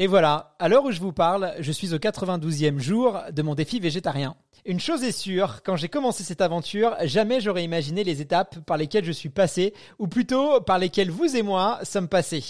Et voilà, à l'heure où je vous parle, je suis au 92e jour de mon défi végétarien. Une chose est sûre, quand j'ai commencé cette aventure, jamais j'aurais imaginé les étapes par lesquelles je suis passé, ou plutôt par lesquelles vous et moi sommes passés.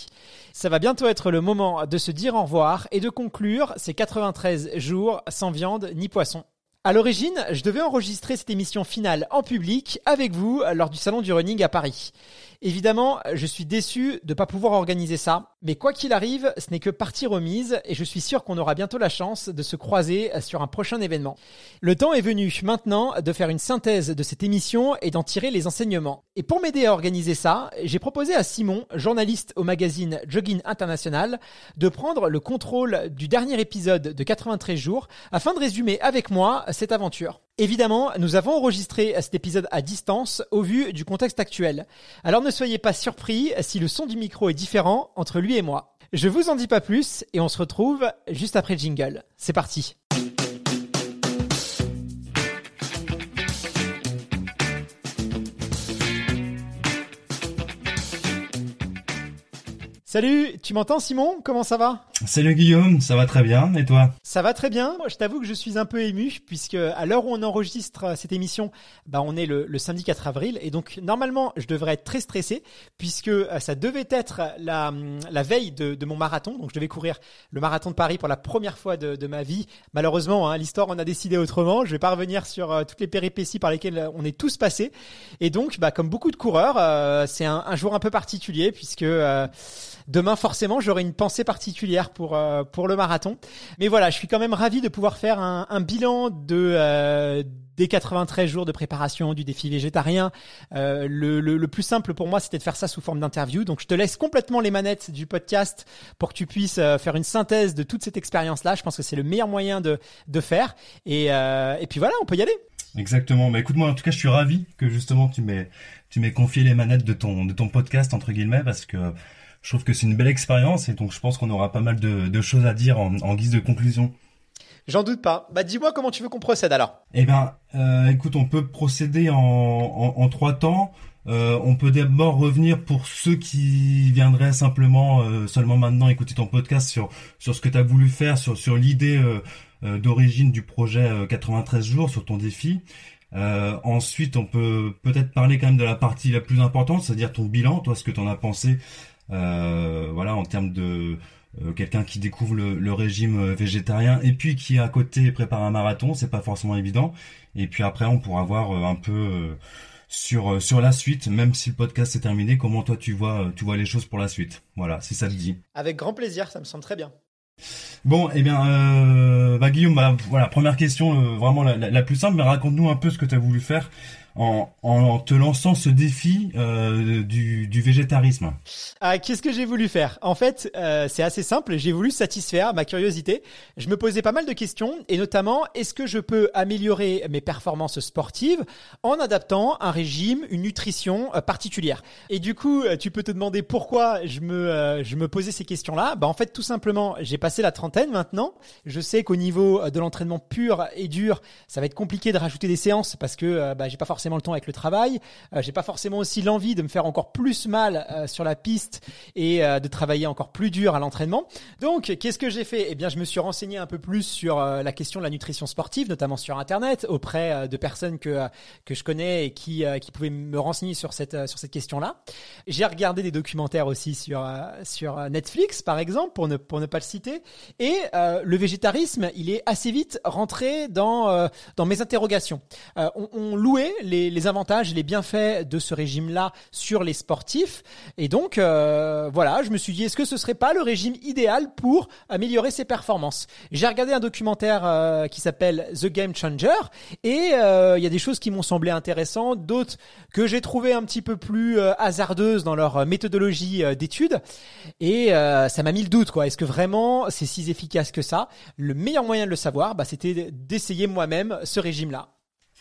Ça va bientôt être le moment de se dire au revoir et de conclure ces 93 jours sans viande ni poisson. À l'origine, je devais enregistrer cette émission finale en public avec vous lors du salon du running à Paris. Évidemment, je suis déçu de ne pas pouvoir organiser ça, mais quoi qu'il arrive, ce n'est que partie remise et je suis sûr qu'on aura bientôt la chance de se croiser sur un prochain événement. Le temps est venu maintenant de faire une synthèse de cette émission et d'en tirer les enseignements. Et pour m'aider à organiser ça, j'ai proposé à Simon, journaliste au magazine Jogging International, de prendre le contrôle du dernier épisode de 93 jours afin de résumer avec moi cette aventure. Évidemment, nous avons enregistré cet épisode à distance au vu du contexte actuel. Alors ne soyez pas surpris si le son du micro est différent entre lui et moi. Je vous en dis pas plus et on se retrouve juste après le jingle. C'est parti. Salut, tu m'entends Simon? Comment ça va? Salut Guillaume, ça va très bien, et toi? Ça va très bien, je t'avoue que je suis un peu ému, puisque à l'heure où on enregistre cette émission, bah on est le, samedi 4 avril, et donc normalement je devrais être très stressé, puisque euh, ça devait être la, la veille de, mon marathon, donc je devais courir le marathon de Paris pour la première fois de, ma vie. Malheureusement, hein, l'histoire en a décidé autrement, je vais pas revenir sur euh, toutes les péripéties par lesquelles on est tous passés, et donc bah, comme beaucoup de coureurs, euh, c'est un, jour un peu particulier, puisque demain forcément j'aurai une pensée particulière pour euh, pour le marathon. Mais voilà, je suis quand même ravi de pouvoir faire un, bilan de euh, des 93 jours de préparation du défi végétarien. Euh, le, le, plus simple pour moi, c'était de faire ça sous forme d'interview. Donc, je te laisse complètement les manettes du podcast pour que tu puisses faire une synthèse de toute cette expérience-là. Je pense que c'est le meilleur moyen de, de faire. Et, et puis voilà, on peut y aller. Exactement. Mais écoute-moi, en tout cas, je suis ravi que justement tu m'aies tu m'aies confié les manettes de ton de ton podcast entre guillemets parce que je trouve que c'est une belle expérience et donc je pense qu'on aura pas mal de, de choses à dire en, en, guise de conclusion. J'en doute pas. Bah dis-moi comment tu veux qu'on procède alors. Eh ben, euh, écoute, on peut procéder en, en, en trois temps. Euh, on peut d'abord revenir pour ceux qui viendraient simplement euh, seulement maintenant écouter ton podcast sur sur ce que tu as voulu faire, sur sur l'idée euh, euh, d'origine du projet 93 jours, sur ton défi. ensuite, on peut peut-être parler quand même de la partie la plus importante, c'est-à-dire ton bilan, toi, ce que tu en as pensé euh, voilà, en termes de euh, quelqu'un qui découvre le, régime euh, végétarien et puis qui à côté prépare un marathon, c'est pas forcément évident. Et puis après, on pourra voir un peu sur sur la suite, même si le podcast est terminé, comment toi tu vois tu vois les choses pour la suite. Voilà, si ça te dit. Avec grand plaisir, ça me semble très bien. Bon, eh bien, euh, bah, Guillaume, bah, voilà, première question, vraiment la, la, plus simple, mais raconte-nous un peu ce que tu as voulu faire en, te lançant ce défi euh, du, végétarisme ah, Qu'est-ce que j'ai voulu faire? En fait, euh, c'est assez simple. J'ai voulu satisfaire ma curiosité. Je me posais pas mal de questions, et notamment, est-ce que je peux améliorer mes performances sportives en adaptant un régime, une nutrition euh, particulière? Et du coup, tu peux te demander pourquoi je me, je me posais ces questions-là. Bah, en fait, tout simplement, j'ai passé la trentaine maintenant. Je sais qu'au niveau de l'entraînement pur et dur, ça va être compliqué de rajouter des séances parce que bah, j'ai pas forcément le temps avec le travail. Euh, j'ai pas forcément aussi l'envie de me faire encore plus mal euh, sur la piste et euh, de travailler encore plus dur à l'entraînement. Donc, qu'est-ce que j'ai fait? Eh bien, je me suis renseigné un peu plus sur la question de la nutrition sportive, notamment sur Internet, auprès de personnes que que je connais et qui qui pouvaient me renseigner sur cette sur cette question-là. J'ai regardé des documentaires aussi sur sur Netflix, par exemple, pour ne pour ne pas le citer. Et le végétarisme, il est assez vite rentré dans dans mes interrogations. on, on louait les, avantages, les bienfaits de ce régime-là sur les sportifs. Et donc, euh, voilà, je me suis dit, est-ce que ce serait pas le régime idéal pour améliorer ses performances? J'ai regardé un documentaire euh, qui s'appelle The Game Changer, et euh, il y a des choses qui m'ont semblé intéressantes, d'autres que j'ai trouvé un petit peu plus hasardeuses dans leur méthodologie d'étude. Et ça m'a mis le doute, quoi. Est-ce que vraiment c'est si efficace que ça? Le meilleur moyen de le savoir, bah, c'était d'essayer moi-même ce régime-là.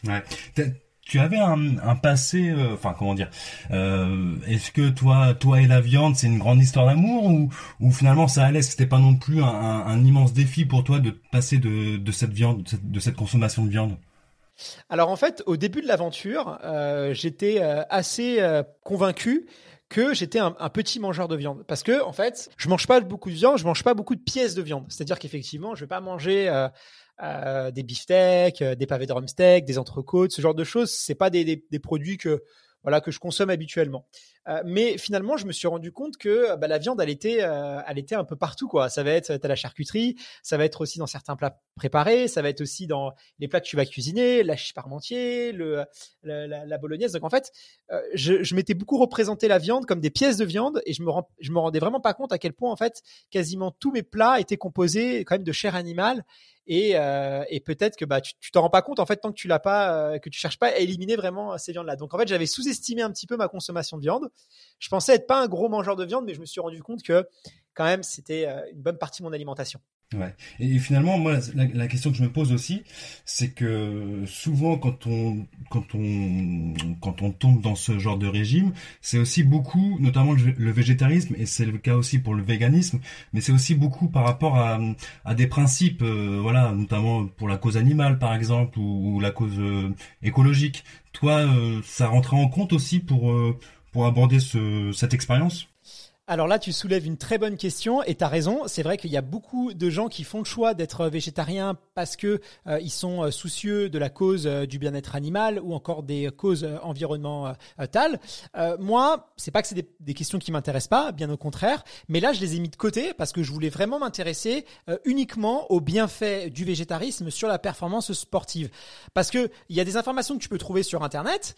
Ouais tu avais un, passé, euh, enfin comment dire, euh, est-ce que toi, toi et la viande, c'est une grande histoire d'amour ou, finalement ça allait, c'était pas non plus un, immense défi pour toi de passer de, cette viande, de cette, consommation de viande? Alors en fait, au début de l'aventure, euh, j'étais assez convaincu que j'étais un, petit mangeur de viande. Parce que en fait je mange pas beaucoup de viande je mange pas beaucoup de pièces de viande. C'est à dire qu'effectivement je vais pas manger des beefsteaks, euh, des pavés de rumsteak, des entrecôtes, ce genre de choses. C'est pas des, des, des, produits que voilà que je consomme habituellement. Euh, mais finalement, je me suis rendu compte que bah, la viande, elle était, euh, elle était un peu partout quoi. Ça va être à la charcuterie, ça va être aussi dans certains plats préparés, ça va être aussi dans les plats que tu vas cuisiner, la parmentier, le, la, bolognaise. Donc en fait, je, je m'étais beaucoup représenté la viande comme des pièces de viande et je me je me rendais vraiment pas compte à quel point en fait quasiment tous mes plats étaient composés quand même de chair animale et, euh, et peut-être que bah tu t'en rends pas compte en fait tant que tu l'as pas euh, que tu cherches pas à éliminer vraiment ces viandes là. Donc en fait, j'avais sous-estimé un petit peu ma consommation de viande. Je pensais être pas un gros mangeur de viande mais je me suis rendu compte que quand même c'était euh, une bonne partie de mon alimentation. Ouais. Et finalement, moi, la, question que je me pose aussi, c'est que souvent, quand on, quand on, quand on tombe dans ce genre de régime, c'est aussi beaucoup, notamment le, végétarisme, et c'est le cas aussi pour le véganisme, mais c'est aussi beaucoup par rapport à, des principes, euh, voilà, notamment pour la cause animale, par exemple, ou, la cause euh, écologique. Toi, ça rentrait en compte aussi pour, pour aborder ce, cette expérience? Alors là, tu soulèves une très bonne question et tu as raison. C'est vrai qu'il y a beaucoup de gens qui font le choix d'être végétariens parce que euh, ils sont euh, soucieux de la cause euh, du bien-être animal ou encore des causes environnementales. moi, c'est pas que c'est des, des, questions qui m'intéressent pas, bien au contraire. Mais là, je les ai mis de côté parce que je voulais vraiment m'intéresser uniquement aux bienfaits du végétarisme sur la performance sportive. Parce que il y a des informations que tu peux trouver sur Internet,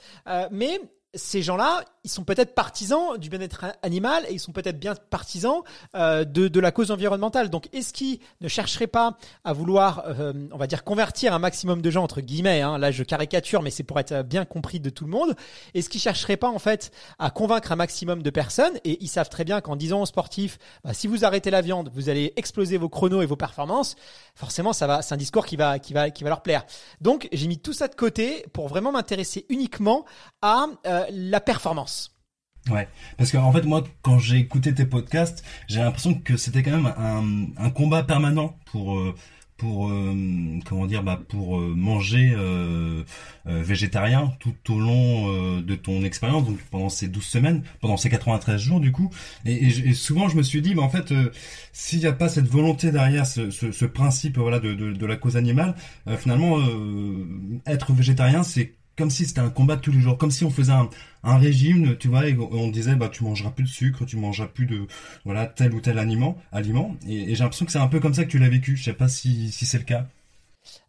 mais ces gens-là, ils sont peut-être partisans du bien-être animal et ils sont peut-être bien partisans euh, de, de, la cause environnementale. Donc, est-ce qu'ils ne chercheraient pas à vouloir, euh, on va dire, convertir un maximum de gens entre guillemets hein, Là, je caricature, mais c'est pour être bien compris de tout le monde. Est-ce qu'ils chercheraient pas en fait à convaincre un maximum de personnes? Et ils savent très bien qu'en disant aux sportifs, bah, si vous arrêtez la viande, vous allez exploser vos chronos et vos performances. Forcément, ça va, c'est un discours qui va, qui va, qui va leur plaire. Donc, j'ai mis tout ça de côté pour vraiment m'intéresser uniquement à euh, la performance. Ouais, parce qu'en en fait moi quand j'ai écouté tes podcasts, j'ai l'impression que c'était quand même un, combat permanent pour euh, pour euh, comment dire bah pour euh, manger végétarien tout au long de ton expérience donc pendant ces 12 semaines, pendant ces 93 jours du coup et, souvent je me suis dit bah en fait s'il n'y a pas cette volonté derrière ce, principe voilà de, la cause animale finalement être végétarien c'est comme si c'était un combat de tous les jours, comme si on faisait un, régime, tu vois, et on disait bah tu mangeras plus de sucre, tu mangeras plus de voilà tel ou tel aliment, aliment. Et, j'ai l'impression que c'est un peu comme ça que tu l'as vécu. Je sais pas si, si c'est le cas.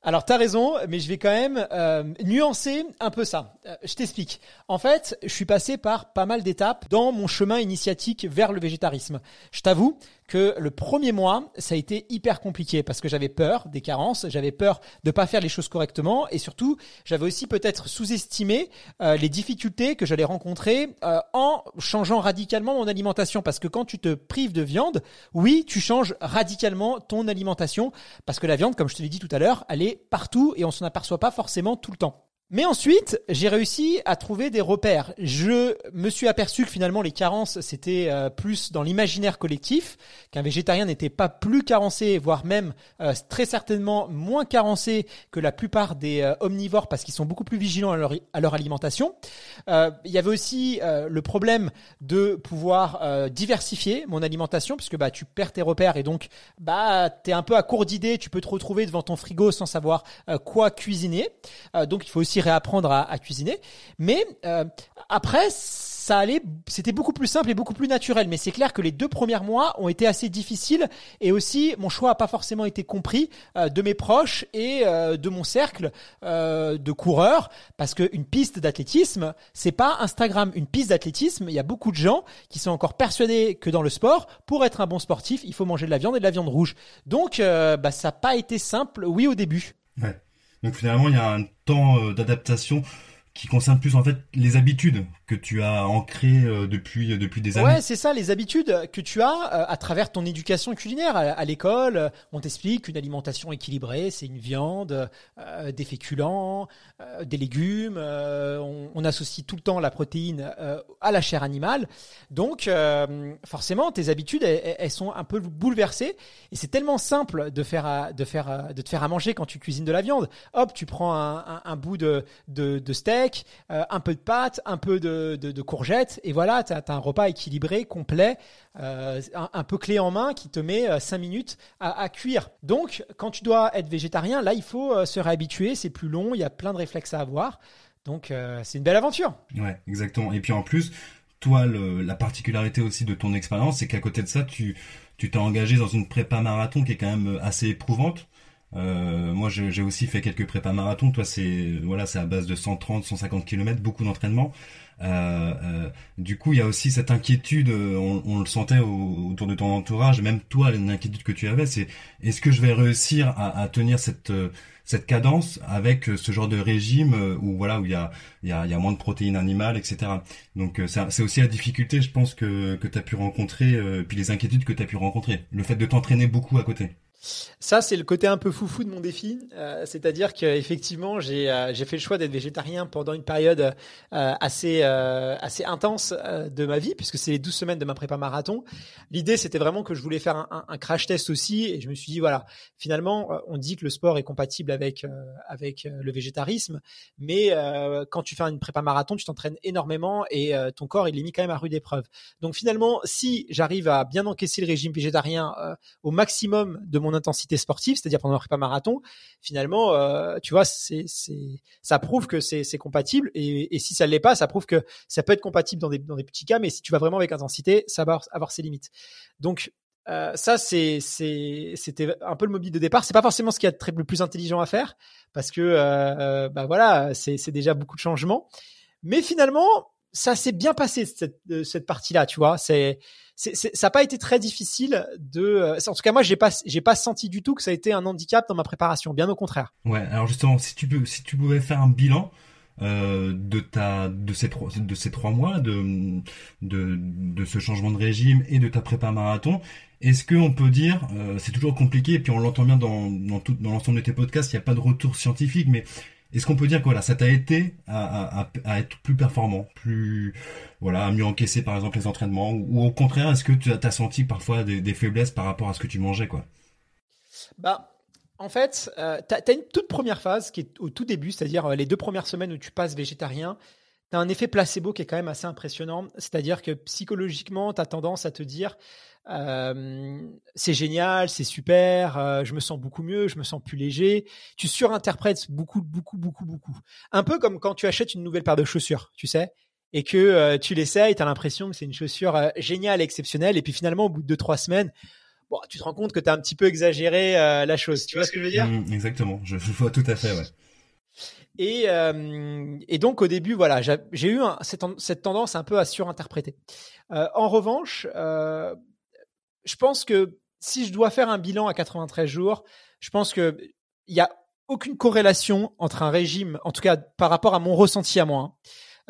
Alors t'as raison, mais je vais quand même euh, nuancer un peu ça. Euh, je t'explique. En fait, je suis passé par pas mal d'étapes dans mon chemin initiatique vers le végétarisme. Je t'avoue que le premier mois, ça a été hyper compliqué parce que j'avais peur des carences, j'avais peur de pas faire les choses correctement et surtout, j'avais aussi peut-être sous-estimé euh, les difficultés que j'allais rencontrer en changeant radicalement mon alimentation parce que quand tu te prives de viande, oui, tu changes radicalement ton alimentation parce que la viande, comme je te l'ai dit tout à l'heure, elle est partout et on s'en aperçoit pas forcément tout le temps. Mais ensuite, j'ai réussi à trouver des repères. Je me suis aperçu que finalement les carences, c'était euh, plus dans l'imaginaire collectif, qu'un végétarien n'était pas plus carencé, voire même euh, très certainement moins carencé que la plupart des euh, omnivores parce qu'ils sont beaucoup plus vigilants à leur, à leur alimentation. il y avait aussi le problème de pouvoir diversifier mon alimentation puisque bah tu perds tes repères et donc bah t'es un peu à court d'idées, tu peux te retrouver devant ton frigo sans savoir quoi cuisiner. donc il faut aussi réapprendre à, cuisiner. Mais euh, après, ça allait, c'était beaucoup plus simple et beaucoup plus naturel. Mais c'est clair que les deux premiers mois ont été assez difficiles et aussi mon choix a pas forcément été compris euh, de mes proches et euh, de mon cercle euh, de coureurs parce qu'une piste d'athlétisme, c'est pas Instagram. Une piste d'athlétisme, il y a beaucoup de gens qui sont encore persuadés que dans le sport, pour être un bon sportif, il faut manger de la viande et de la viande rouge. Donc, bah, ça n'a pas été simple, oui, au début. Ouais. Donc finalement, il y a un temps d'adaptation qui concerne plus en fait les habitudes que tu as ancrées euh, depuis depuis des années. Ouais, c'est ça, les habitudes que tu as euh, à travers ton éducation culinaire à, l'école. Euh, on t'explique qu'une alimentation équilibrée, c'est une viande, des féculents, des légumes. On, associe tout le temps la protéine à la chair animale. Donc, forcément, tes habitudes, elles, sont un peu bouleversées. Et c'est tellement simple de faire de faire de te faire à manger quand tu cuisines de la viande. Hop, tu prends un, bout de, de steak, un peu de pâte, un peu de de, courgettes et voilà, tu as, un repas équilibré, complet, euh, un, peu clé en main qui te met 5 euh, minutes à, cuire. Donc, quand tu dois être végétarien, là, il faut euh, se réhabituer, c'est plus long, il y a plein de réflexes à avoir. Donc, c'est une belle aventure. Ouais, exactement. Et puis en plus, toi, la particularité aussi de ton expérience, c'est qu'à côté de ça, tu tu t'es engagé dans une prépa marathon qui est quand même assez éprouvante. Moi, j'ai aussi fait quelques prépas marathons. Toi, c'est voilà, c'est à base de 130, 150 km, beaucoup d'entraînement. Euh, euh, du coup, il y a aussi cette inquiétude, euh, on, le sentait autour de ton entourage, même toi, l'inquiétude que tu avais, c'est est-ce que je vais réussir à, tenir cette cette cadence avec ce genre de régime où voilà où il y a il y a, y a moins de protéines animales, etc. Donc c'est aussi la difficulté, je pense que que as pu rencontrer, puis les inquiétudes que tu as pu rencontrer, le fait de t'entraîner beaucoup à côté. Ça, c'est le côté un peu foufou de mon défi. Euh, c'est-à-dire qu'effectivement, j'ai euh, j'ai fait le choix d'être végétarien pendant une période euh, assez intense de ma vie, puisque c'est les 12 semaines de ma prépa marathon. L'idée, c'était vraiment que je voulais faire un, un, crash test aussi, et je me suis dit voilà, finalement, on dit que le sport est compatible avec avec le végétarisme, mais quand tu fais une prépa marathon, tu t'entraînes énormément et ton corps il est mis quand même à rude épreuve. Donc finalement, si j'arrive à bien encaisser le régime végétarien au maximum de mon intensité sportive, c'est-à-dire pendant un prépa marathon, finalement, euh, tu vois, ça prouve que c'est, compatible. Et, si ça l'est pas, ça prouve que ça peut être compatible dans des, petits cas, mais si tu vas vraiment avec intensité, ça va avoir ses limites. Donc, euh, ça, c'est, c'est, c'était un peu le mobile de départ. C'est pas forcément ce qui est très, le plus intelligent à faire, parce que, euh, bah voilà, c'est, c'est déjà beaucoup de changements. Mais finalement, ça s'est bien passé cette, cette partie-là, tu vois. C'est, c'est, ça n'a pas été très difficile de. Euh, en tout cas, moi, j'ai pas, j'ai pas senti du tout que ça a été un handicap dans ma préparation. Bien au contraire. Ouais. Alors justement, si tu peux, si tu pouvais faire un bilan euh, de ta, de ces trois, de ces trois mois, de, de, de ce changement de régime et de ta prépa marathon, est-ce qu'on peut dire, euh, c'est toujours compliqué, et puis on l'entend bien dans, dans tout, dans l'ensemble de tes podcasts, il n'y a pas de retour scientifique, mais est-ce qu'on peut dire que voilà, ça t'a été à, être plus performant, plus voilà, à mieux encaisser par exemple les entraînements, ou, au contraire, est-ce que tu as, senti parfois des, des, faiblesses par rapport à ce que tu mangeais, quoi? Bah, en fait, euh, tu as, une toute première phase qui est au tout début, c'est-à-dire euh, les deux premières semaines où tu passes végétarien. Tu as un effet placebo qui est quand même assez impressionnant, c'est-à-dire que psychologiquement, tu as tendance à te dire c'est génial, c'est super, euh, je me sens beaucoup mieux, je me sens plus léger. Tu surinterprètes beaucoup, beaucoup, beaucoup, beaucoup. Un peu comme quand tu achètes une nouvelle paire de chaussures, tu sais, et que euh, tu l'essayes, tu as l'impression que c'est une chaussure géniale, exceptionnelle, et puis finalement, au bout de deux, trois semaines, bon, tu te rends compte que tu as un petit peu exagéré la chose. Tu vois ce que je veux dire? Mmh, Exactement, je, vois tout à fait, ouais. Et, et donc au début, voilà, j'ai eu cette, cette, tendance un peu à surinterpréter. en revanche, je pense que si je dois faire un bilan à 93 jours, je pense que il y a aucune corrélation entre un régime, en tout cas par rapport à mon ressenti à moi. Hein.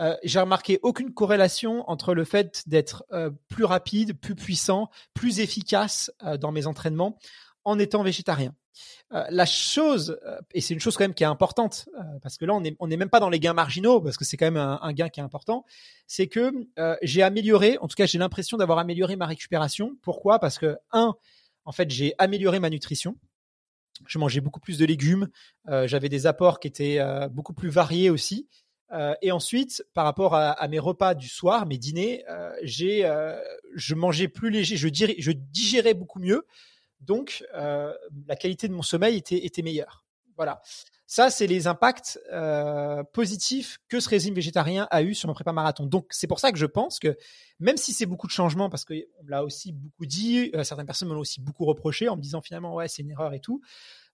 Euh, j'ai remarqué aucune corrélation entre le fait d'être euh, plus rapide, plus puissant, plus efficace euh, dans mes entraînements en étant végétarien. Euh, la chose, euh, et c'est une chose quand même qui est importante, euh, parce que là on n'est on même pas dans les gains marginaux, parce que c'est quand même un, gain qui est important, c'est que j'ai amélioré, en tout cas j'ai l'impression d'avoir amélioré ma récupération. Pourquoi? Parce que un, en fait j'ai amélioré ma nutrition. Je mangeais beaucoup plus de légumes, j'avais des apports qui étaient beaucoup plus variés aussi. et ensuite, par rapport à, mes repas du soir, mes dîners, j'ai, je mangeais plus léger, je, je digérais beaucoup mieux. Donc, euh, la qualité de mon sommeil était, était meilleure. Voilà. Ça, c'est les impacts euh, positifs que ce régime végétarien a eu sur mon prépa marathon. Donc, c'est pour ça que je pense que même si c'est beaucoup de changements, parce qu'on l'a aussi beaucoup dit, euh, certaines personnes me l'ont aussi beaucoup reproché en me disant finalement ouais c'est une erreur et tout.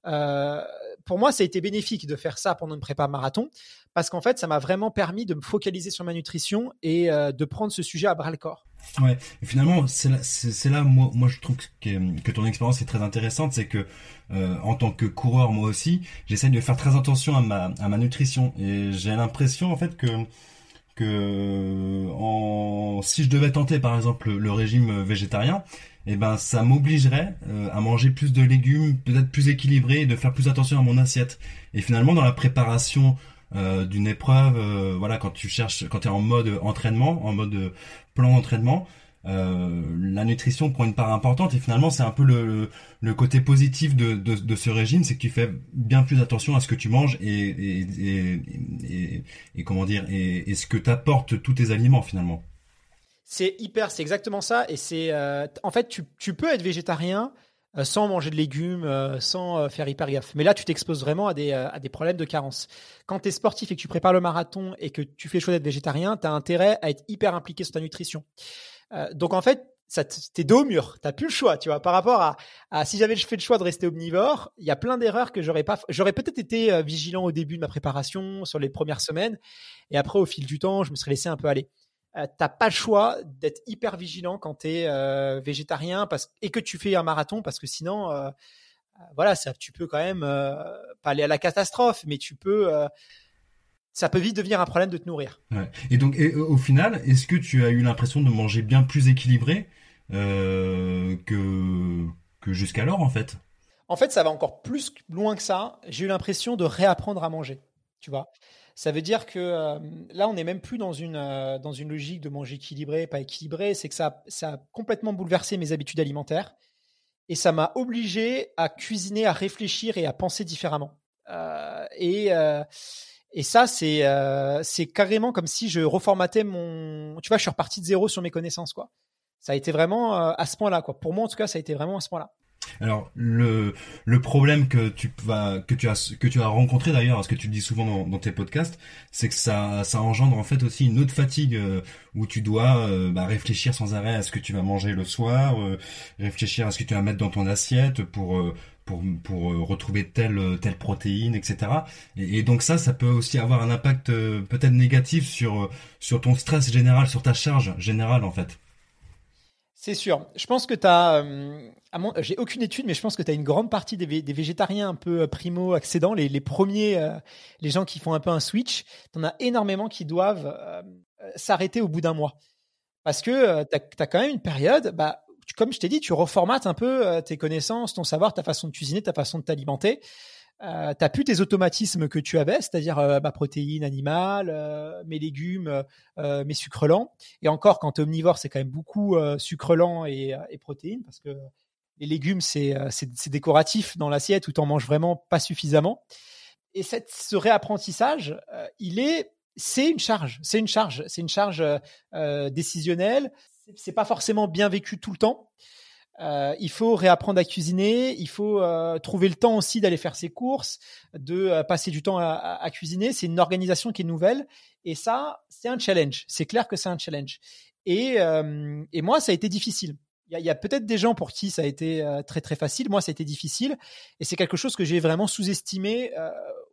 Euh, pour moi, ça a été bénéfique de faire ça pendant une prépa marathon parce qu'en fait, ça m'a vraiment permis de me focaliser sur ma nutrition et euh, de prendre ce sujet à bras le corps. Ouais, et finalement, c'est là, moi, moi, je trouve que, que ton expérience est très intéressante, c'est que euh, en tant que coureur, moi aussi, j'essaie de faire très attention à ma, à ma nutrition et j'ai l'impression en fait que que en, si je devais tenter par exemple le régime végétarien, eh ben ça m'obligerait euh, à manger plus de légumes, peut-être plus équilibré, de faire plus attention à mon assiette. Et finalement, dans la préparation euh, d'une épreuve, euh, voilà, quand tu cherches, quand tu es en mode entraînement, en mode plan d'entraînement, la nutrition prend une part importante. Et finalement, c'est un peu le, le côté positif de, de, ce régime, c'est que tu fais bien plus attention à ce que tu manges et, et, et, comment dire, et, ce que t'apportent tous tes aliments finalement. C'est hyper, c'est exactement ça. Et c'est, euh, en fait, tu, tu, peux être végétarien euh, sans manger de légumes, euh, sans faire hyper gaffe. Mais là, tu t'exposes vraiment à des, à des problèmes de carence. Quand tu es sportif et que tu prépares le marathon et que tu fais le choix d'être végétarien, tu as intérêt à être hyper impliqué sur ta nutrition. donc, en fait, t'es dos au mur, t'as plus le choix, tu vois. Par rapport à, à si j'avais fait le choix de rester omnivore, il y a plein d'erreurs que j'aurais pas. J'aurais peut-être été vigilant au début de ma préparation, sur les premières semaines, et après au fil du temps, je me serais laissé un peu aller. Euh, t'as pas le choix d'être hyper vigilant quand tu es euh, végétarien parce, et que tu fais un marathon parce que sinon, euh, voilà, ça, tu peux quand même pas aller à la catastrophe, mais tu peux, ça peut vite devenir un problème de te nourrir. Ouais. Et donc, au final, est-ce que tu as eu l'impression de manger bien plus équilibré que que jusqu'alors en fait? En fait, ça va encore plus loin que ça. J'ai eu l'impression de réapprendre à manger. Tu vois, ça veut dire que euh, là, on n'est même plus dans une, euh, dans une logique de manger équilibré, pas équilibré. C'est que ça, ça a complètement bouleversé mes habitudes alimentaires et ça m'a obligé à cuisiner, à réfléchir et à penser différemment. Euh, et, et ça, c'est c'est carrément comme si je reformatais mon. Tu vois, je suis reparti de zéro sur mes connaissances, quoi. Ça a été vraiment à ce point-là, quoi. Pour moi, en tout cas, ça a été vraiment à ce point-là. Alors le le problème que tu vas que tu as que tu as rencontré d'ailleurs, parce que tu dis souvent dans, tes podcasts, c'est que ça ça engendre en fait aussi une autre fatigue euh, où tu dois euh, bah, réfléchir sans arrêt à ce que tu vas manger le soir, euh, réfléchir à ce que tu vas mettre dans ton assiette pour pour pour retrouver telle telle protéine, etc. Et, et, donc ça, ça peut aussi avoir un impact peut-être négatif sur sur ton stress général, sur ta charge générale en fait. C'est sûr. Je pense que tu as, euh, j'ai aucune étude, mais je pense que tu as une grande partie des, végétariens un peu euh, primo-accédants, les, premiers, euh, les gens qui font un peu un switch. Tu en as énormément qui doivent s'arrêter au bout d'un mois. Parce que tu as, quand même une période, bah, comme je t'ai dit, tu reformates un peu tes connaissances, ton savoir, ta façon de cuisiner, ta façon de t'alimenter euh, t'as plus tes automatismes que tu avais, c'est-à-dire euh, ma protéine animale, euh, mes légumes, mes sucres lents. Et encore, quand tu es omnivore, c'est quand même beaucoup sucre lent et, protéines, parce que les légumes, c'est décoratif dans l'assiette où tu en manges vraiment pas suffisamment. Et cette, ce réapprentissage, il est, c'est une charge, c'est une charge, c'est une charge décisionnelle. C'est pas forcément bien vécu tout le temps. Euh, il faut réapprendre à cuisiner, il faut euh, trouver le temps aussi d'aller faire ses courses, de euh, passer du temps à, cuisiner. C'est une organisation qui est nouvelle et ça, c'est un challenge. C'est clair que c'est un challenge. Et, et moi, ça a été difficile. Il y a, peut-être des gens pour qui ça a été très très facile. Moi, ça a été difficile et c'est quelque chose que j'ai vraiment sous-estimé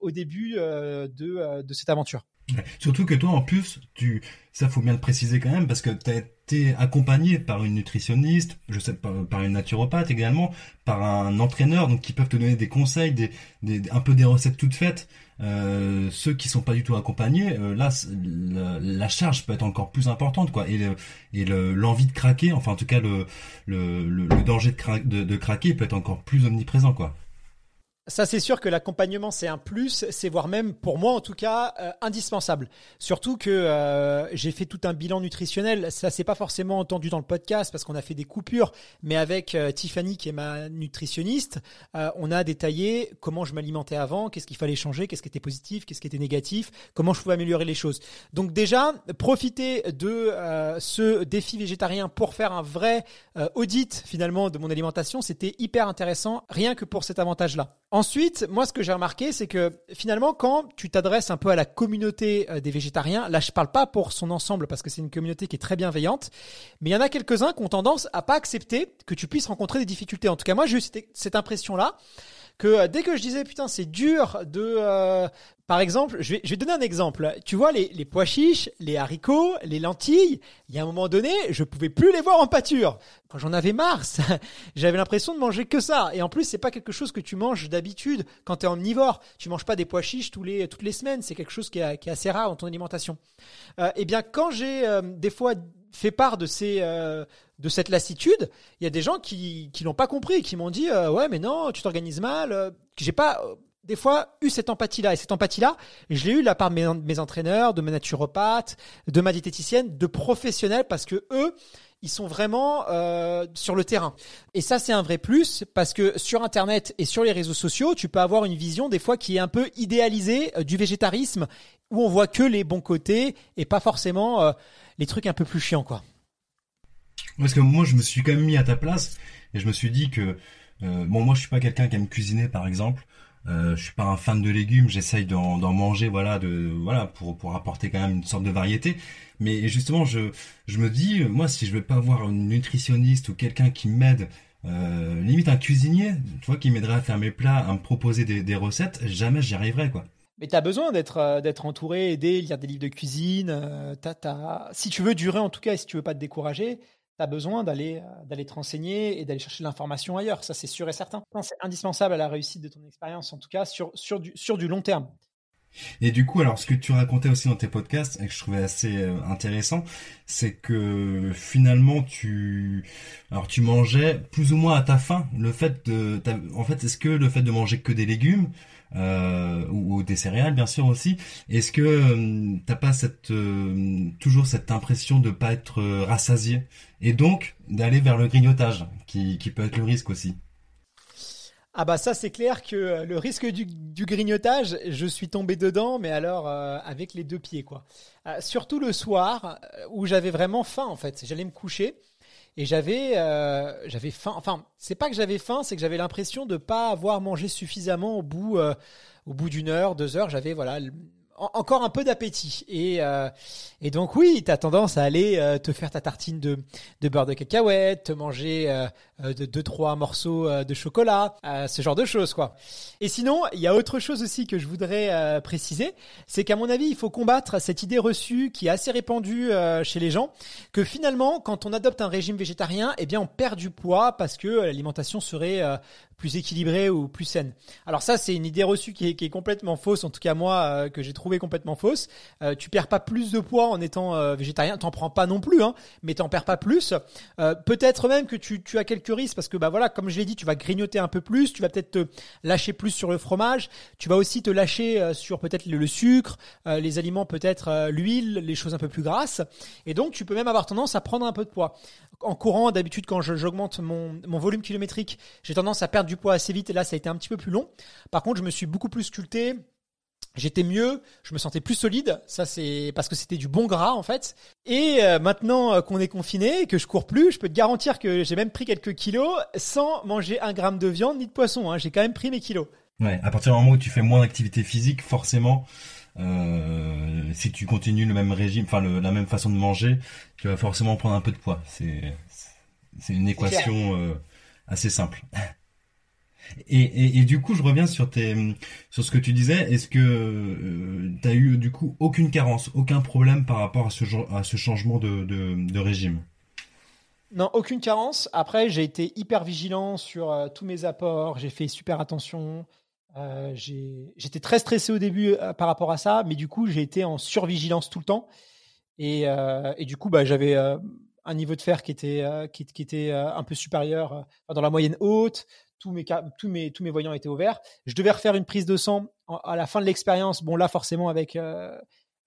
au début de, de cette aventure. Surtout que toi, en plus, tu, ça faut bien le préciser quand même, parce que tu as été accompagné par une nutritionniste, je sais par, par une naturopathe également, par un entraîneur, donc qui peuvent te donner des conseils, des, un peu des recettes toutes faites. Euh, ceux qui sont pas du tout accompagnés, euh, là, la, charge peut être encore plus importante, quoi, et et l'envie de craquer, enfin en tout cas le le, danger de craquer peut être encore plus omniprésent, quoi. Ça, c'est sûr que l'accompagnement, c'est un plus, c'est voire même, pour moi en tout cas, euh, indispensable. Surtout que euh, j'ai fait tout un bilan nutritionnel. Ça, c'est pas forcément entendu dans le podcast parce qu'on a fait des coupures, mais avec euh, Tiffany, qui est ma nutritionniste, on a détaillé comment je m'alimentais avant, qu'est-ce qu'il fallait changer, qu'est-ce qui était positif, qu'est-ce qui était négatif, comment je pouvais améliorer les choses. Donc déjà, profiter de ce défi végétarien pour faire un vrai audit finalement de mon alimentation, c'était hyper intéressant, rien que pour cet avantage-là. Ensuite, moi, ce que j'ai remarqué, c'est que finalement, quand tu t'adresses un peu à la communauté euh, des végétariens, là, je parle pas pour son ensemble parce que c'est une communauté qui est très bienveillante, mais il y en a quelques-uns qui ont tendance à pas accepter que tu puisses rencontrer des difficultés. En tout cas, moi, j'ai eu cette impression-là que euh, dès que je disais putain c'est dur de euh, par exemple je vais, je vais donner un exemple. Tu vois les, les pois chiches les haricots les lentilles il y a un moment donné je pouvais plus les voir en pâture. Quand j'en avais marre j'avais l'impression de manger que ça. Et en plus c'est pas quelque chose que tu manges d'habitude quand tu es omnivore. Tu manges pas des pois chiches tous les toutes les semaines. C'est quelque chose qui est, qui est, assez rare dans ton alimentation. Euh, eh bien quand j'ai euh, des fois fait part de ces euh, de cette lassitude, il y a des gens qui qui l'ont pas compris, qui m'ont dit euh, ouais mais non tu t'organises mal, euh, j'ai pas euh, des fois eu cette empathie là et cette empathie là, je l'ai eu de la part de mes, mes, entraîneurs, de mes naturopathes, de ma diététicienne, de professionnels parce que eux ils sont vraiment euh, sur le terrain. Et ça, c'est un vrai plus parce que sur Internet et sur les réseaux sociaux, tu peux avoir une vision des fois qui est un peu idéalisée du végétarisme, où on voit que les bons côtés et pas forcément les trucs un peu plus chiants, quoi. Parce que moi, je me suis quand même mis à ta place et je me suis dit que euh, bon, moi, je suis pas quelqu'un qui aime cuisiner, par exemple. Euh, je suis pas un fan de légumes. J'essaye d'en manger, voilà, de voilà, pour pour apporter quand même une sorte de variété. Mais justement, je je me dis, moi, si je veux pas avoir une nutritionniste ou quelqu'un qui m'aide euh, limite un cuisinier, tu vois, qui m'aiderait à faire mes plats, à me proposer des, des recettes, jamais j'y arriverai, quoi. Mais tu as besoin d'être euh, d'être entouré, aider, lire des livres de cuisine. Si tu veux durer, en tout cas, et si tu veux pas te décourager, tu as besoin d'aller euh, d'aller te renseigner et d'aller chercher l'information ailleurs. Ça, c'est sûr et certain. C'est indispensable à la réussite de ton expérience, en tout cas, sur, sur du long terme. Et du coup, alors ce que tu racontais aussi dans tes podcasts et que je trouvais assez euh, intéressant, c'est que finalement tu, alors tu mangeais plus ou moins à ta faim. Le fait de, en fait, est-ce que le fait de manger que des légumes euh, ou, des céréales, bien sûr aussi, est-ce que euh, t'as pas cette euh, toujours cette impression de pas être rassasié et donc d'aller vers le grignotage, qui, qui peut être le risque aussi? Ah bah ça c'est clair que euh, le risque du, grignotage, je suis tombé dedans, mais alors euh, avec les deux pieds quoi. Euh, surtout le soir où j'avais vraiment faim en fait. J'allais me coucher et j'avais j'avais faim. Enfin c'est pas que j'avais faim, c'est que j'avais l'impression de pas avoir mangé suffisamment au bout au bout d'une heure, deux heures. J'avais voilà encore un peu d'appétit. Et, euh, et donc oui, tu as tendance à aller euh, te faire ta tartine de, de beurre de cacahuète, te manger euh, euh de deux trois morceaux euh, de chocolat, ce genre de choses quoi. Et sinon, il y a autre chose aussi que je voudrais préciser, c'est qu'à mon avis, il faut combattre cette idée reçue qui est assez répandue chez les gens que finalement, quand on adopte un régime végétarien, eh bien on perd du poids parce que l'alimentation serait plus équilibrée ou plus saine. Alors ça, c'est une idée reçue qui est, complètement fausse, en tout cas moi, euh, que j'ai trouvé complètement fausse. Euh, tu perds pas plus de poids en étant euh, végétarien, t'en prends pas non plus, hein, mais t'en perds pas plus. Euh, peut-être même que tu, tu as quelques parce que bah voilà, comme je l'ai dit, tu vas grignoter un peu plus, tu vas peut-être te lâcher plus sur le fromage, tu vas aussi te lâcher sur peut-être le, sucre, les aliments peut-être l'huile, les choses un peu plus grasses, et donc tu peux même avoir tendance à prendre un peu de poids. En courant, d'habitude, quand j'augmente mon, mon volume kilométrique, j'ai tendance à perdre du poids assez vite et là ça a été un petit peu plus long. Par contre, je me suis beaucoup plus sculpté. J'étais mieux, je me sentais plus solide, ça c'est parce que c'était du bon gras en fait. Et euh, maintenant euh, qu'on est confiné et que je cours plus, je peux te garantir que j'ai même pris quelques kilos sans manger un gramme de viande ni de poisson. Hein. J'ai quand même pris mes kilos. Ouais, à partir du moment où tu fais moins d'activité physique, forcément, euh, si tu continues le même régime, enfin la même façon de manger, tu vas forcément prendre un peu de poids. C'est c'est une équation euh, assez simple. Et, et, du coup, je reviens sur tes, sur ce que tu disais. Est-ce que euh, tu as eu du coup aucune carence, aucun problème par rapport à ce, à ce changement de, de, régime? Non, aucune carence. Après, j'ai été hyper vigilant sur euh, tous mes apports. J'ai fait super attention. Euh, j'étais très stressé au début euh, par rapport à ça, mais du coup, j'ai été en survigilance tout le temps. Et, euh, et du coup, bah, j'avais un niveau de fer qui était, qui, était un peu supérieur dans la moyenne haute tous mes, tous mes, tous mes voyants étaient ouverts. Je devais refaire une prise de sang à la fin de l'expérience. Bon, là, forcément, avec euh,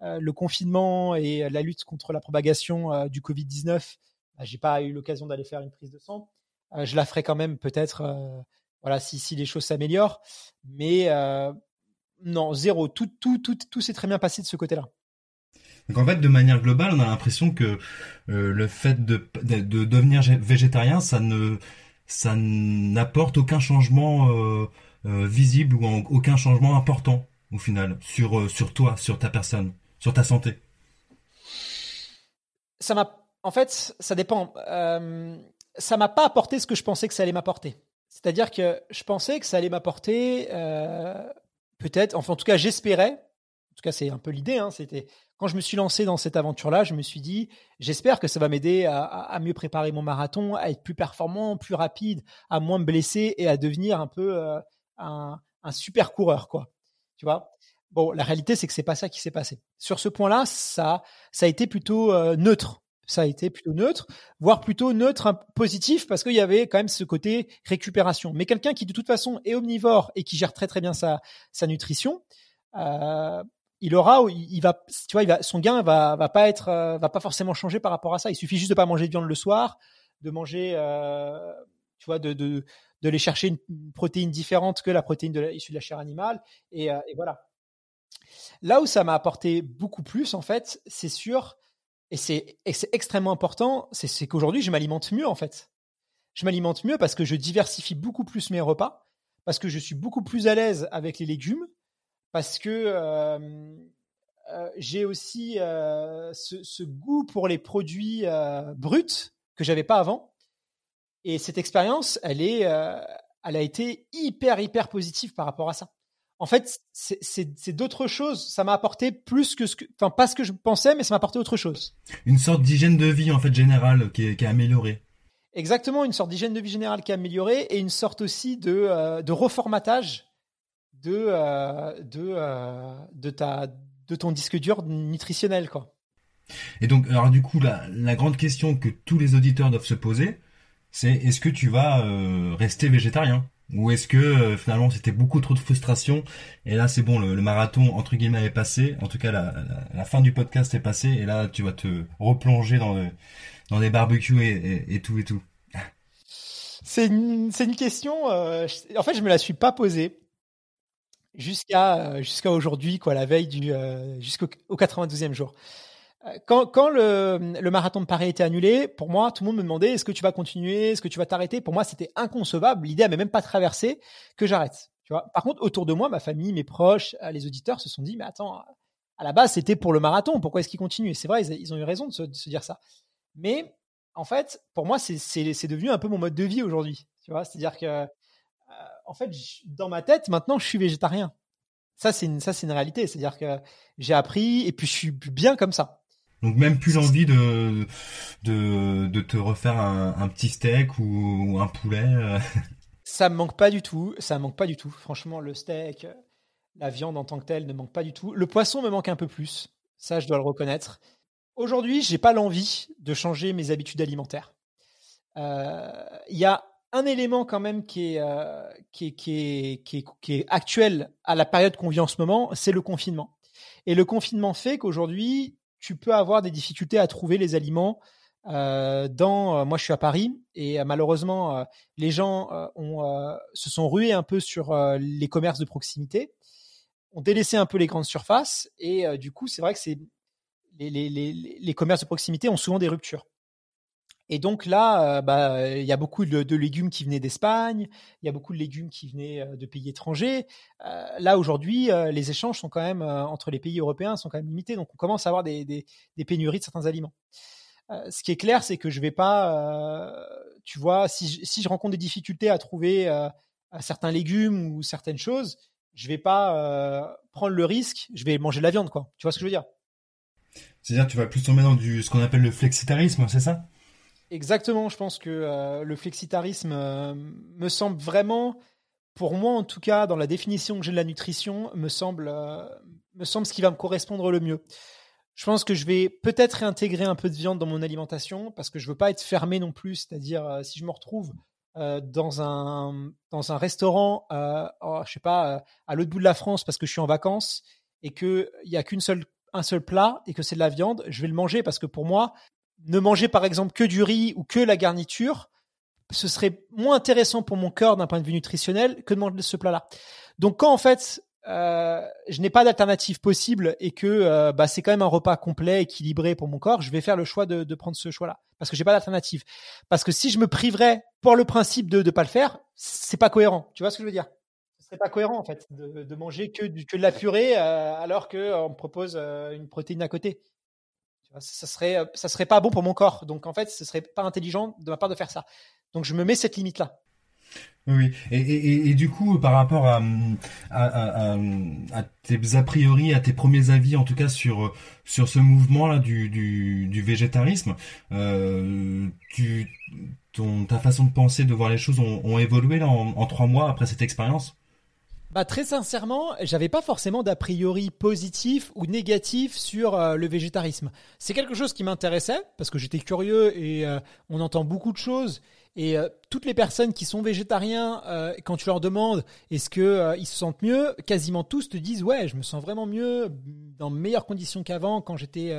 euh, le confinement et la lutte contre la propagation euh, du Covid-19, bah, j'ai pas eu l'occasion d'aller faire une prise de sang. je la ferai quand même peut-être, voilà, si, si les choses s'améliorent. Mais non, zéro. Tout, tout, tout, tout s'est très bien passé de ce côté-là. Donc en fait, de manière globale, on a l'impression que le fait de, de, devenir végétarien, ça ne ça n'apporte aucun changement euh, visible ou aucun changement important au final sur sur toi, sur ta personne, sur ta santé Ça m'a, en fait, ça dépend. ça m'a pas apporté ce que je pensais que ça allait m'apporter. C'est-à-dire que je pensais que ça allait m'apporter peut-être, enfin en tout cas j'espérais, en tout cas c'est un peu l'idée, hein, c'était quand je me suis lancé dans cette aventure-là, je me suis dit, j'espère que ça va m'aider à, mieux préparer mon marathon, à être plus performant, plus rapide, à moins me blesser et à devenir un peu euh, un, super coureur, quoi. Tu vois? Bon, la réalité, c'est que c'est pas ça qui s'est passé. Sur ce point-là, ça, ça a été plutôt euh, neutre. Ça a été plutôt neutre, voire plutôt neutre, positif, parce qu'il y avait quand même ce côté récupération. Mais quelqu'un qui de toute façon est omnivore et qui gère très très bien sa, sa nutrition, euh, il aura, il va, tu vois, son gain va, va pas être, euh, va pas forcément changer par rapport à ça. Il suffit juste de pas manger de viande le soir, de manger, euh, tu vois, de, de, chercher une protéine différente que la protéine de issue de la chair animale, et, euh, et voilà. Là où ça m'a apporté beaucoup plus, en fait, c'est sûr, et c'est extrêmement important, c'est qu'aujourd'hui, je m'alimente mieux, en fait. Je m'alimente mieux parce que je diversifie beaucoup plus mes repas, parce que je suis beaucoup plus à l'aise avec les légumes, parce que j'ai aussi ce, goût pour les produits bruts que j'avais pas avant. Et cette expérience, elle est, elle a été hyper hyper positive par rapport à ça. En fait, c'est d'autres choses. Ça m'a apporté plus que ce que, enfin pas ce que je pensais, mais ça m'a apporté autre chose. Une sorte d'hygiène de vie en fait générale qui est, qui est améliorée. Exactement, une sorte d'hygiène de vie générale qui est améliorée et une sorte aussi de, de reformatage de, euh, de, euh, de, ta, de ton disque dur nutritionnel. Quoi. Et donc, alors du coup, la, la grande question que tous les auditeurs doivent se poser, c'est est-ce que tu vas euh, rester végétarien? Ou est-ce que finalement c'était beaucoup trop de frustration et là c'est bon le, marathon entre guillemets est passé en tout cas la, la, fin du podcast est passée et là tu vas te replonger dans le, dans les barbecues et, et, tout et tout c'est une, une question en fait je me la suis pas posée jusqu'à euh, jusqu'à aujourd'hui, quoi, la veille du euh, jusqu'au 92e jour. Euh, quand, quand le, le, marathon de Paris était annulé, pour moi, tout le monde me demandait est-ce que tu vas continuer, est-ce que tu vas t'arrêter? Pour moi, c'était inconcevable. L'idée n'avait même pas traversé que j'arrête. Tu vois? Par contre, autour de moi, ma famille, mes proches, les auditeurs se sont dit mais attends, à la base, c'était pour le marathon. Pourquoi est-ce qu'il continue c'est vrai, ils, ont eu raison de se, de se, dire ça. Mais en fait, pour moi, c'est devenu un peu mon mode de vie aujourd'hui. Tu vois, c'est-à-dire que en fait, dans ma tête, maintenant, je suis végétarien. Ça, c'est une, ça, c'est une réalité. C'est-à-dire que j'ai appris et puis je suis bien comme ça. Donc même plus l'envie de, de, de te refaire un, un petit steak ou, un poulet. Euh. Ça me manque pas du tout. Ça me manque pas du tout. Franchement, le steak, la viande en tant que telle ne manque pas du tout. Le poisson me manque un peu plus. Ça, je dois le reconnaître. Aujourd'hui, j'ai pas l'envie de changer mes habitudes alimentaires. Euh, il y a un élément quand même qui est, euh, qui, est, actuel à la période qu'on vit en ce moment, c'est le confinement. Et le confinement fait qu'aujourd'hui, tu peux avoir des difficultés à trouver les aliments euh, dans. Euh, moi, je suis à Paris et malheureusement, les gens se sont rués un peu sur les commerces de proximité, ont délaissé un peu les grandes surfaces et du coup, c'est vrai que les commerces de proximité ont souvent des ruptures. Et donc là, euh, bah, il y a beaucoup de, légumes qui venaient d'Espagne, il y a beaucoup de légumes qui venaient euh, de pays étrangers. Euh, là aujourd'hui, les échanges sont quand même entre les pays européens sont quand même limités, donc on commence à avoir des, pénuries de certains aliments. ce qui est clair, c'est que je vais pas, tu vois, si je, rencontre des difficultés à trouver certains légumes ou certaines choses, je vais pas prendre le risque, je vais manger de la viande, quoi. Tu vois ce que je veux dire? C'est-à-dire, tu vas plus tomber dans du ce qu'on appelle le flexitarisme, c'est ça? Exactement, je pense que euh, le flexitarisme euh, me semble vraiment, pour moi en tout cas, dans la définition que j'ai de la nutrition, me semble, euh, me semble ce qui va me correspondre le mieux. Je pense que je vais peut-être réintégrer un peu de viande dans mon alimentation parce que je veux pas être fermé non plus, c'est-à-dire si je me retrouve dans un dans un restaurant, oh, je sais pas, à l'autre bout de la France parce que je suis en vacances et que il y a qu'une seule un seul plat et que c'est de la viande, je vais le manger parce que pour moi, ne manger par exemple que du riz ou que la garniture, ce serait moins intéressant pour mon corps d'un point de vue nutritionnel que de manger ce plat-là. Donc quand en fait euh, je n'ai pas d'alternative possible et que euh, bah, c'est quand même un repas complet, équilibré pour mon corps, je vais faire le choix de, de prendre ce choix-là parce que j'ai pas d'alternative. Parce que si je me priverais pour le principe de ne pas le faire, c'est pas cohérent. Tu vois ce que je veux dire? Serait pas cohérent en fait de, manger que, que de la purée euh, alors qu'on me propose euh, une protéine à côté. Ça serait, ça serait pas bon pour mon corps. Donc en fait, ce serait pas intelligent de ma part de faire ça. Donc je me mets cette limite là. Oui, et, et, du coup, par rapport à, à, tes a priori, à tes premiers avis, en tout cas sur sur ce mouvement-là du, du, végétarisme, euh, tu, ton, ta façon de penser, de voir les choses ont, évolué en trois mois après cette expérience? Bah, très sincèrement, j'avais pas forcément d'a priori positif ou négatif sur euh, le végétarisme. C'est quelque chose qui m'intéressait parce que j'étais curieux et euh, on entend beaucoup de choses et euh, toutes les personnes qui sont végétariens, quand tu leur demandes est-ce que ils se sentent mieux, quasiment tous te disent ouais, je me sens vraiment mieux, dans meilleures conditions qu'avant quand j'étais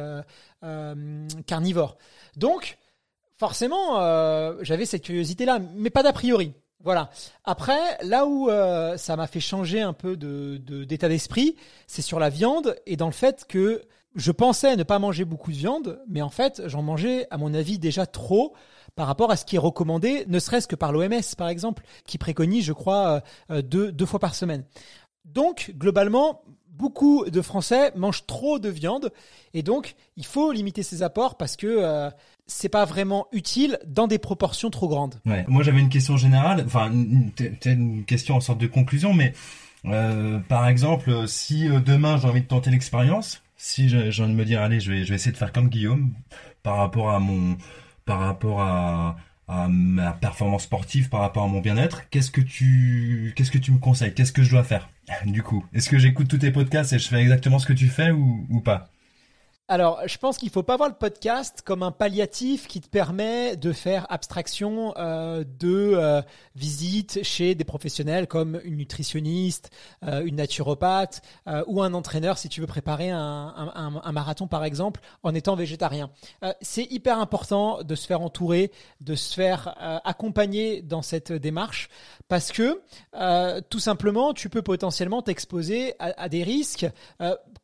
carnivore. Donc forcément, j'avais cette curiosité-là, mais pas d'a priori. Voilà. Après, là où ça m'a fait changer un peu de d'état d'esprit, c'est sur la viande et dans le fait que je pensais ne pas manger beaucoup de viande, mais en fait, j'en mangeais, à mon avis, déjà trop par rapport à ce qui est recommandé, ne serait-ce que par l'OMS par exemple, qui préconise, je crois, euh, deux, deux fois par semaine. Donc, globalement, beaucoup de Français mangent trop de viande et donc il faut limiter ses apports parce que euh, c'est pas vraiment utile dans des proportions trop grandes. Moi j'avais une question générale, enfin une question en sorte de conclusion, mais euh, par exemple si euh, demain j'ai envie de tenter l'expérience, si j'ai envie de me dire allez je vais je vais essayer de faire comme Guillaume par rapport à mon par rapport à, ma performance sportive, par rapport à mon bien-être, qu'est-ce que tu, qu'est-ce que tu me conseilles? Qu'est-ce que je dois faire? Du coup, est-ce que j'écoute tous tes podcasts et je fais exactement ce que tu fais ou pas? Alors, je pense qu'il faut pas voir le podcast comme un palliatif qui te permet de faire abstraction euh, de euh, visites chez des professionnels comme une nutritionniste, euh, une naturopathe euh, ou un entraîneur si tu veux préparer un, un, un marathon par exemple en étant végétarien. Euh, c'est hyper important de se faire entourer, de se faire accompagner dans cette démarche parce que tout simplement tu peux potentiellement t'exposer à, à, des risques.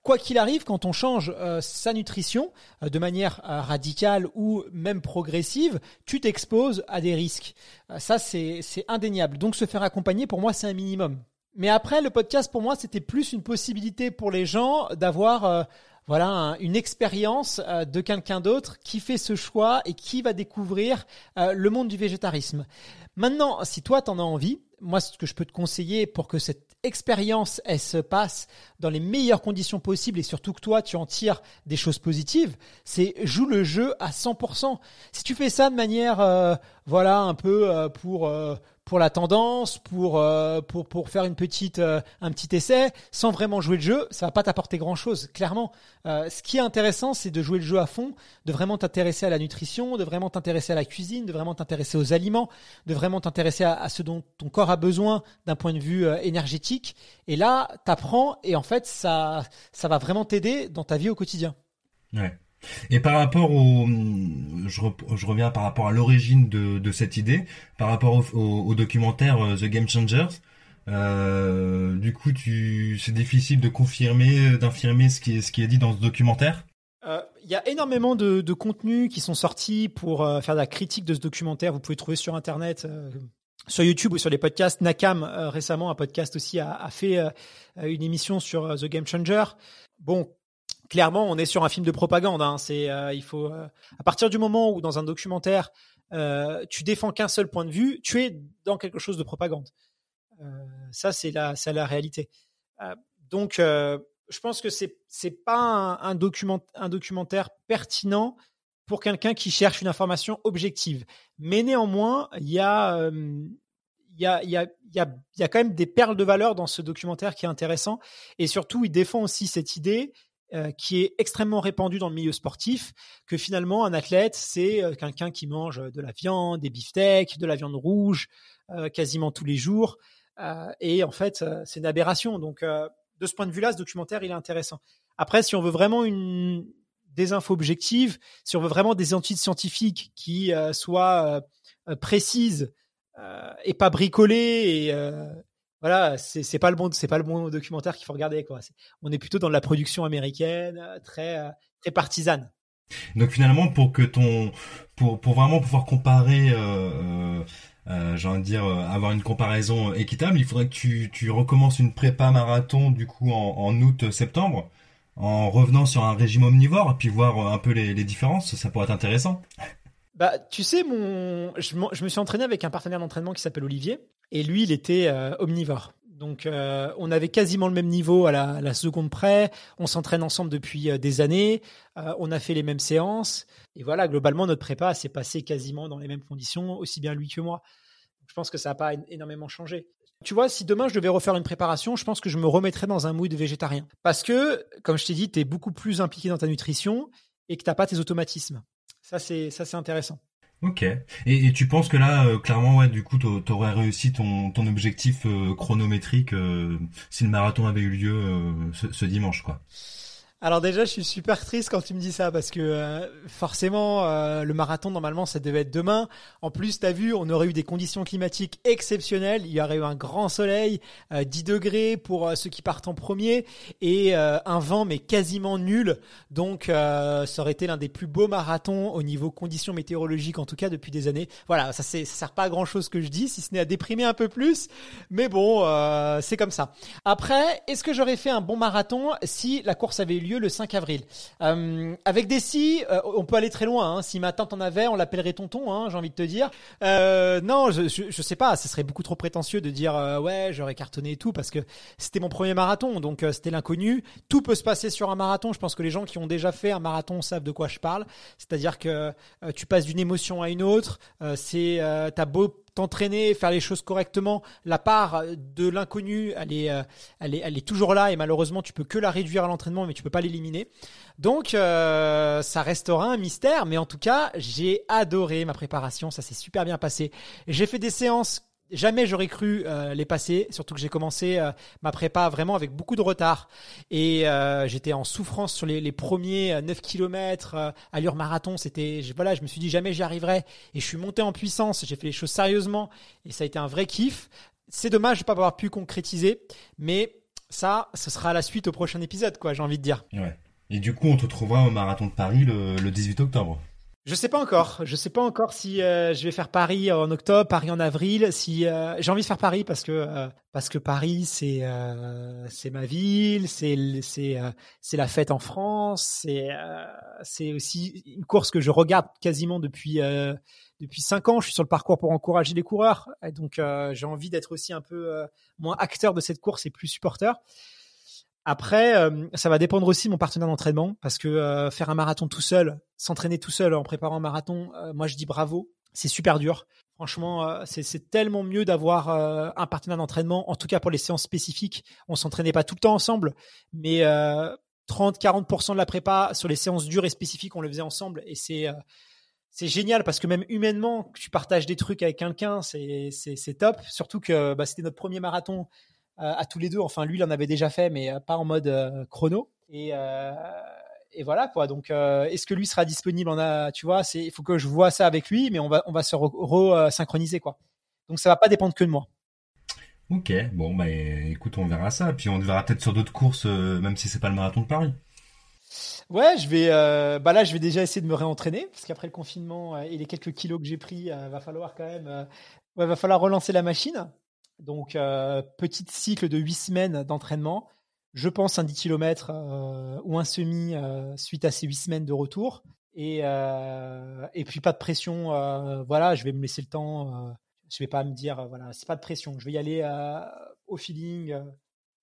Quoi qu'il arrive, quand on change sa nutrition euh, de manière euh, radicale ou même progressive, tu t'exposes à des risques. Euh, ça, c'est indéniable. Donc se faire accompagner, pour moi, c'est un minimum. Mais après, le podcast, pour moi, c'était plus une possibilité pour les gens d'avoir... voilà une expérience de quelqu'un d'autre qui fait ce choix et qui va découvrir le monde du végétarisme. Maintenant, si toi t'en as envie, moi ce que je peux te conseiller pour que cette expérience, elle se passe dans les meilleures conditions possibles et surtout que toi, tu en tires des choses positives, c'est joue le jeu à 100%. Si tu fais ça de manière, euh, voilà, un peu euh, pour euh, pour la tendance, pour euh, pour pour faire une petite euh, un petit essai, sans vraiment jouer le jeu, ça va pas t'apporter grand chose. Clairement, euh, ce qui est intéressant, c'est de jouer le jeu à fond, de vraiment t'intéresser à la nutrition, de vraiment t'intéresser à la cuisine, de vraiment t'intéresser aux aliments, de vraiment t'intéresser à, ce dont ton corps a besoin d'un point de vue énergétique. Et là, t'apprends et en fait, ça ça va vraiment t'aider dans ta vie au quotidien. Ouais. Et par rapport au, je, reviens par rapport à l'origine de, de, cette idée, par rapport au, documentaire euh, The Game Changers. Euh, du coup, tu, c'est difficile de confirmer, d'infirmer ce qui est, ce dit dans ce documentaire? Euh, il y a énormément de, de contenus qui sont sortis pour faire la critique de ce documentaire. Vous pouvez trouver sur Internet, sur YouTube ou sur les podcasts. Nakam récemment, un podcast aussi, a, a fait une émission sur The Game Changer. Bon, clairement, on est sur un film de propagande. Hein. C'est, euh, il faut, euh, à partir du moment où dans un documentaire, euh, tu défends qu'un seul point de vue, tu es dans quelque chose de propagande. ça, c'est la, c'est la réalité. donc, je pense que c'est, c'est pas un, document, un documentaire pertinent pour quelqu'un qui cherche une information objective. Mais néanmoins, il y a il y a, y, a, y, y a quand même des perles de valeur dans ce documentaire qui est intéressant. Et surtout, il défend aussi cette idée euh, qui est extrêmement répandu dans le milieu sportif, que finalement un athlète c'est euh, quelqu'un qui mange de la viande, des beefsteaks, de la viande rouge euh, quasiment tous les jours, et en fait c'est une aberration. Donc de ce point de vue-là, ce documentaire il est intéressant. Après, si on veut vraiment des infos objectives, si on veut vraiment des études scientifiques qui soient précises et pas bricolées et voilà, c'est pas le bon, c'est pas le bon documentaire qu'il faut regarder quoi. on est plutôt dans la production américaine, euh, très euh, très partisane. Donc finalement, pour que ton, pour pour vraiment pouvoir comparer euh, euh, j'ai envie de dire avoir une comparaison équitable, il faudrait que tu, tu recommences une prépa marathon du coup en, en août-septembre en revenant sur un régime omnivore, puis voir un peu les, les différences, ça pourrait être intéressant. Bah, tu sais, mon, je, me suis entraîné avec un partenaire d'entraînement qui s'appelle Olivier, et lui, il était euh, omnivore. Donc, euh, on avait quasiment le même niveau à la, seconde près. On s'entraîne ensemble depuis euh, des années. on a fait les mêmes séances. Et voilà, globalement, notre prépa s'est passé quasiment dans les mêmes conditions, aussi bien lui que moi. Je pense que ça n'a pas énormément changé. Tu vois, si demain je devais refaire une préparation, je pense que je me remettrais dans un mood végétarien. Parce que, comme je t'ai dit, tu es beaucoup plus impliqué dans ta nutrition et que tu n'as pas tes automatismes. Ça, c'est, ça, c'est intéressant. Ok. Et, tu penses que là, euh, clairement, ouais, du coup, t'aurais réussi ton, objectif euh, chronométrique euh, si le marathon avait eu lieu ce, ce, dimanche, quoi? Alors déjà, je suis super triste quand tu me dis ça parce que euh, forcément, euh, le marathon normalement, ça devait être demain. En plus, tu as vu, on aurait eu des conditions climatiques exceptionnelles. Il y aurait eu un grand soleil, 10 euh, degrés pour ceux qui partent en premier et un vent mais quasiment nul. Donc, ça aurait été l'un des plus beaux marathons au niveau conditions météorologiques en tout cas depuis des années. Voilà, ça, ça sert pas à grand chose que je dis, si ce n'est à déprimer un peu plus. Mais bon, c'est comme ça. Après, est-ce que j'aurais fait un bon marathon si la course avait eu lieu le 5 avril. Euh, avec des si, euh, on peut aller très loin. Hein. Si ma tante en avait, on l'appellerait tonton, hein, j'ai envie de te dire. Euh, non, je, je, sais pas, ce serait beaucoup trop prétentieux de dire ouais, j'aurais cartonné et tout, parce que c'était mon premier marathon, donc c'était l'inconnu. Tout peut se passer sur un marathon. Je pense que les gens qui ont déjà fait un marathon savent de quoi je parle. C'est-à-dire que tu passes d'une émotion à une autre. c'est t'as beau t'entraîner, faire les choses correctement, la part de l'inconnu, elle est, euh, elle est, elle est toujours là et malheureusement tu peux que la réduire à l'entraînement, mais tu peux pas l'éliminer. Donc euh, ça restera un mystère, mais en tout cas j'ai adoré ma préparation, ça s'est super bien passé. J'ai fait des séances jamais j'aurais cru euh, les passer, surtout que j'ai commencé euh, ma prépa vraiment avec beaucoup de retard. Et euh, j'étais en souffrance sur les, premiers 9 km, allure marathon. C'était, voilà, je me suis dit jamais j'y arriverai. Et je suis monté en puissance, j'ai fait les choses sérieusement et ça a été un vrai kiff. C'est dommage de pas avoir pu concrétiser, mais ça, ce sera la suite au prochain épisode, quoi, j'ai envie de dire. Ouais. Et du coup, on te retrouvera au marathon de Paris le 18 octobre. Je sais pas encore. Je sais pas encore si euh, je vais faire Paris en octobre, Paris en avril. Si euh, j'ai envie de faire Paris parce que euh, parce que Paris c'est c'est ma ville, c'est c'est c'est la fête en France, c'est c'est aussi une course que je regarde quasiment depuis depuis cinq ans. Je suis sur le parcours pour encourager les coureurs, et donc j'ai envie d'être aussi un peu moins acteur de cette course et plus supporter. Après, euh, ça va dépendre aussi de mon partenaire d'entraînement parce que euh, faire un marathon tout seul, s'entraîner tout seul en préparant un marathon, euh, moi je dis bravo, c'est super dur. Franchement, c'est tellement mieux d'avoir un partenaire d'entraînement, en tout cas pour les séances spécifiques. On s'entraînait pas tout le temps ensemble, mais 30-40% de la prépa sur les séances dures et spécifiques, on le faisait ensemble et c'est c'est génial parce que même humainement, tu partages des trucs avec quelqu'un, c'est top. Surtout que bah, c'était notre premier marathon à tous les deux. Enfin, lui, il en avait déjà fait, mais euh, pas en mode euh, chrono. Et, et voilà quoi. Donc, est-ce que lui sera disponible On a, tu vois, il faut que je vois ça avec lui, mais on va, on va se re-synchroniser quoi. Donc, ça va pas dépendre que de moi. Ok, bon bah écoute, on verra ça. Puis on verra peut-être sur d'autres courses, même si c'est pas le marathon de Paris. Ouais, je vais. bah là, je vais déjà essayer de me réentraîner parce qu'après le confinement et les quelques kilos que j'ai pris, va falloir quand même. Ouais, va falloir relancer la machine. Donc, euh, petit cycle de 8 semaines d'entraînement. Je pense un 10 km euh, ou un semi euh, suite à ces 8 semaines de retour. Et, et puis, pas de pression. voilà, je vais me laisser le temps. je vais pas me dire, voilà, c'est pas de pression. Je vais y aller au feeling,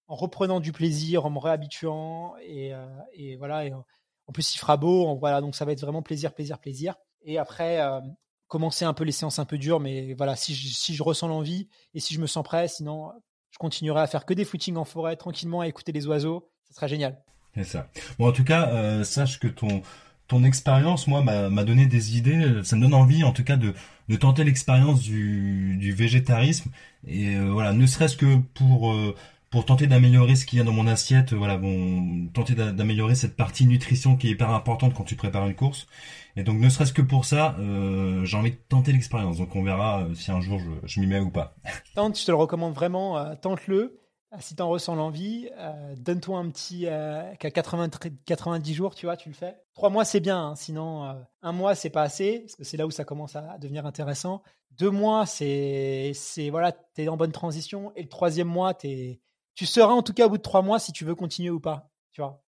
en reprenant du plaisir, en me réhabituant. Et, et voilà. Et, en plus, il fera beau. Voilà, donc ça va être vraiment plaisir, plaisir, plaisir. Et après, commencer un peu les séances un peu dures, mais voilà, si je, ressens l'envie et si je me sens prêt, sinon je continuerai à faire que des footings en forêt tranquillement, à écouter les oiseaux, ça sera génial. C'est ça. Bon, en tout cas, euh, sache que ton ton expérience, moi, m'a donné des idées. Ça me donne envie, en tout cas, de, de tenter l'expérience du, du végétarisme. Et euh, voilà, ne serait-ce que pour euh, pour tenter d'améliorer ce qu'il y a dans mon assiette, voilà, bon, tenter d'améliorer cette partie nutrition qui est hyper importante quand tu prépares une course. Et donc, ne serait-ce que pour ça, euh, j'ai envie de tenter l'expérience. Donc, on verra euh, si un jour je, m'y mets ou pas. Tente, je te le recommande vraiment, euh, tente-le. Si t'en ressens l'envie, euh, donne-toi un petit euh, qu'à 90 jours, tu vois, tu le fais. Trois mois, c'est bien. Hein, sinon, euh, un mois, c'est pas assez, parce que c'est là où ça commence à devenir intéressant. Deux mois, c'est, c'est voilà, t'es en bonne transition. Et le troisième mois, t'es, tu seras en tout cas au bout de trois mois si tu veux continuer ou pas, tu vois.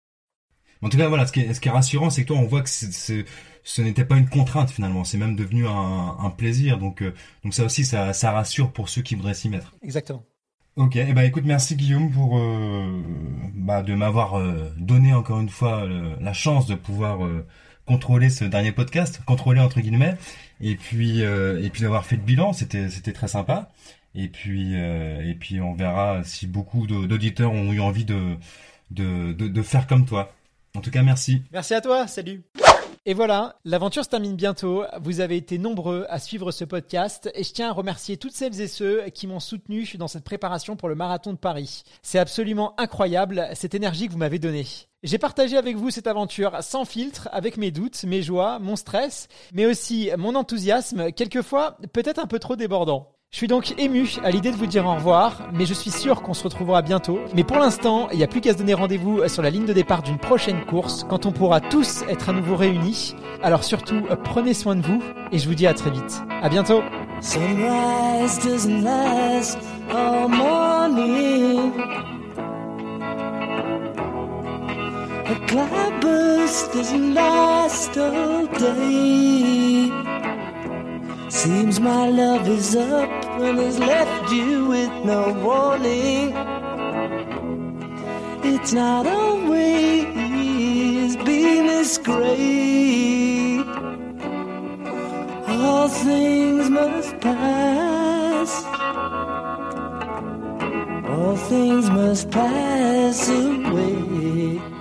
En tout cas, voilà, ce qui est, ce qui est rassurant, c'est que toi, on voit que c'est, ce n'était pas une contrainte finalement, c'est même devenu un, un plaisir. Donc, euh, donc ça aussi, ça, ça rassure pour ceux qui voudraient s'y mettre. Exactement. Ok, et eh ben écoute, merci Guillaume pour euh, bah, de m'avoir euh, donné encore une fois la chance de pouvoir contrôler ce dernier podcast, contrôler entre guillemets, et puis et puis d'avoir fait le bilan, c'était c'était très sympa. Et puis et puis on verra si beaucoup d'auditeurs ont eu envie de, de de de faire comme toi. En tout cas, merci. Merci à toi. Salut. Et voilà, l'aventure se termine bientôt. Vous avez été nombreux à suivre ce podcast et je tiens à remercier toutes celles et ceux qui m'ont soutenu dans cette préparation pour le marathon de Paris. C'est absolument incroyable cette énergie que vous m'avez donnée. J'ai partagé avec vous cette aventure sans filtre, avec mes doutes, mes joies, mon stress, mais aussi mon enthousiasme, quelquefois peut-être un peu trop débordant. Je suis donc ému à l'idée de vous dire au revoir, mais je suis sûr qu'on se retrouvera bientôt. Mais pour l'instant, il n'y a plus qu'à se donner rendez-vous sur la ligne de départ d'une prochaine course, quand on pourra tous être à nouveau réunis. Alors surtout, prenez soin de vous, et je vous dis à très vite. À bientôt doesn't last. Seems my love is up and has left you with no warning. It's not always been this great. All things must pass. All things must pass away.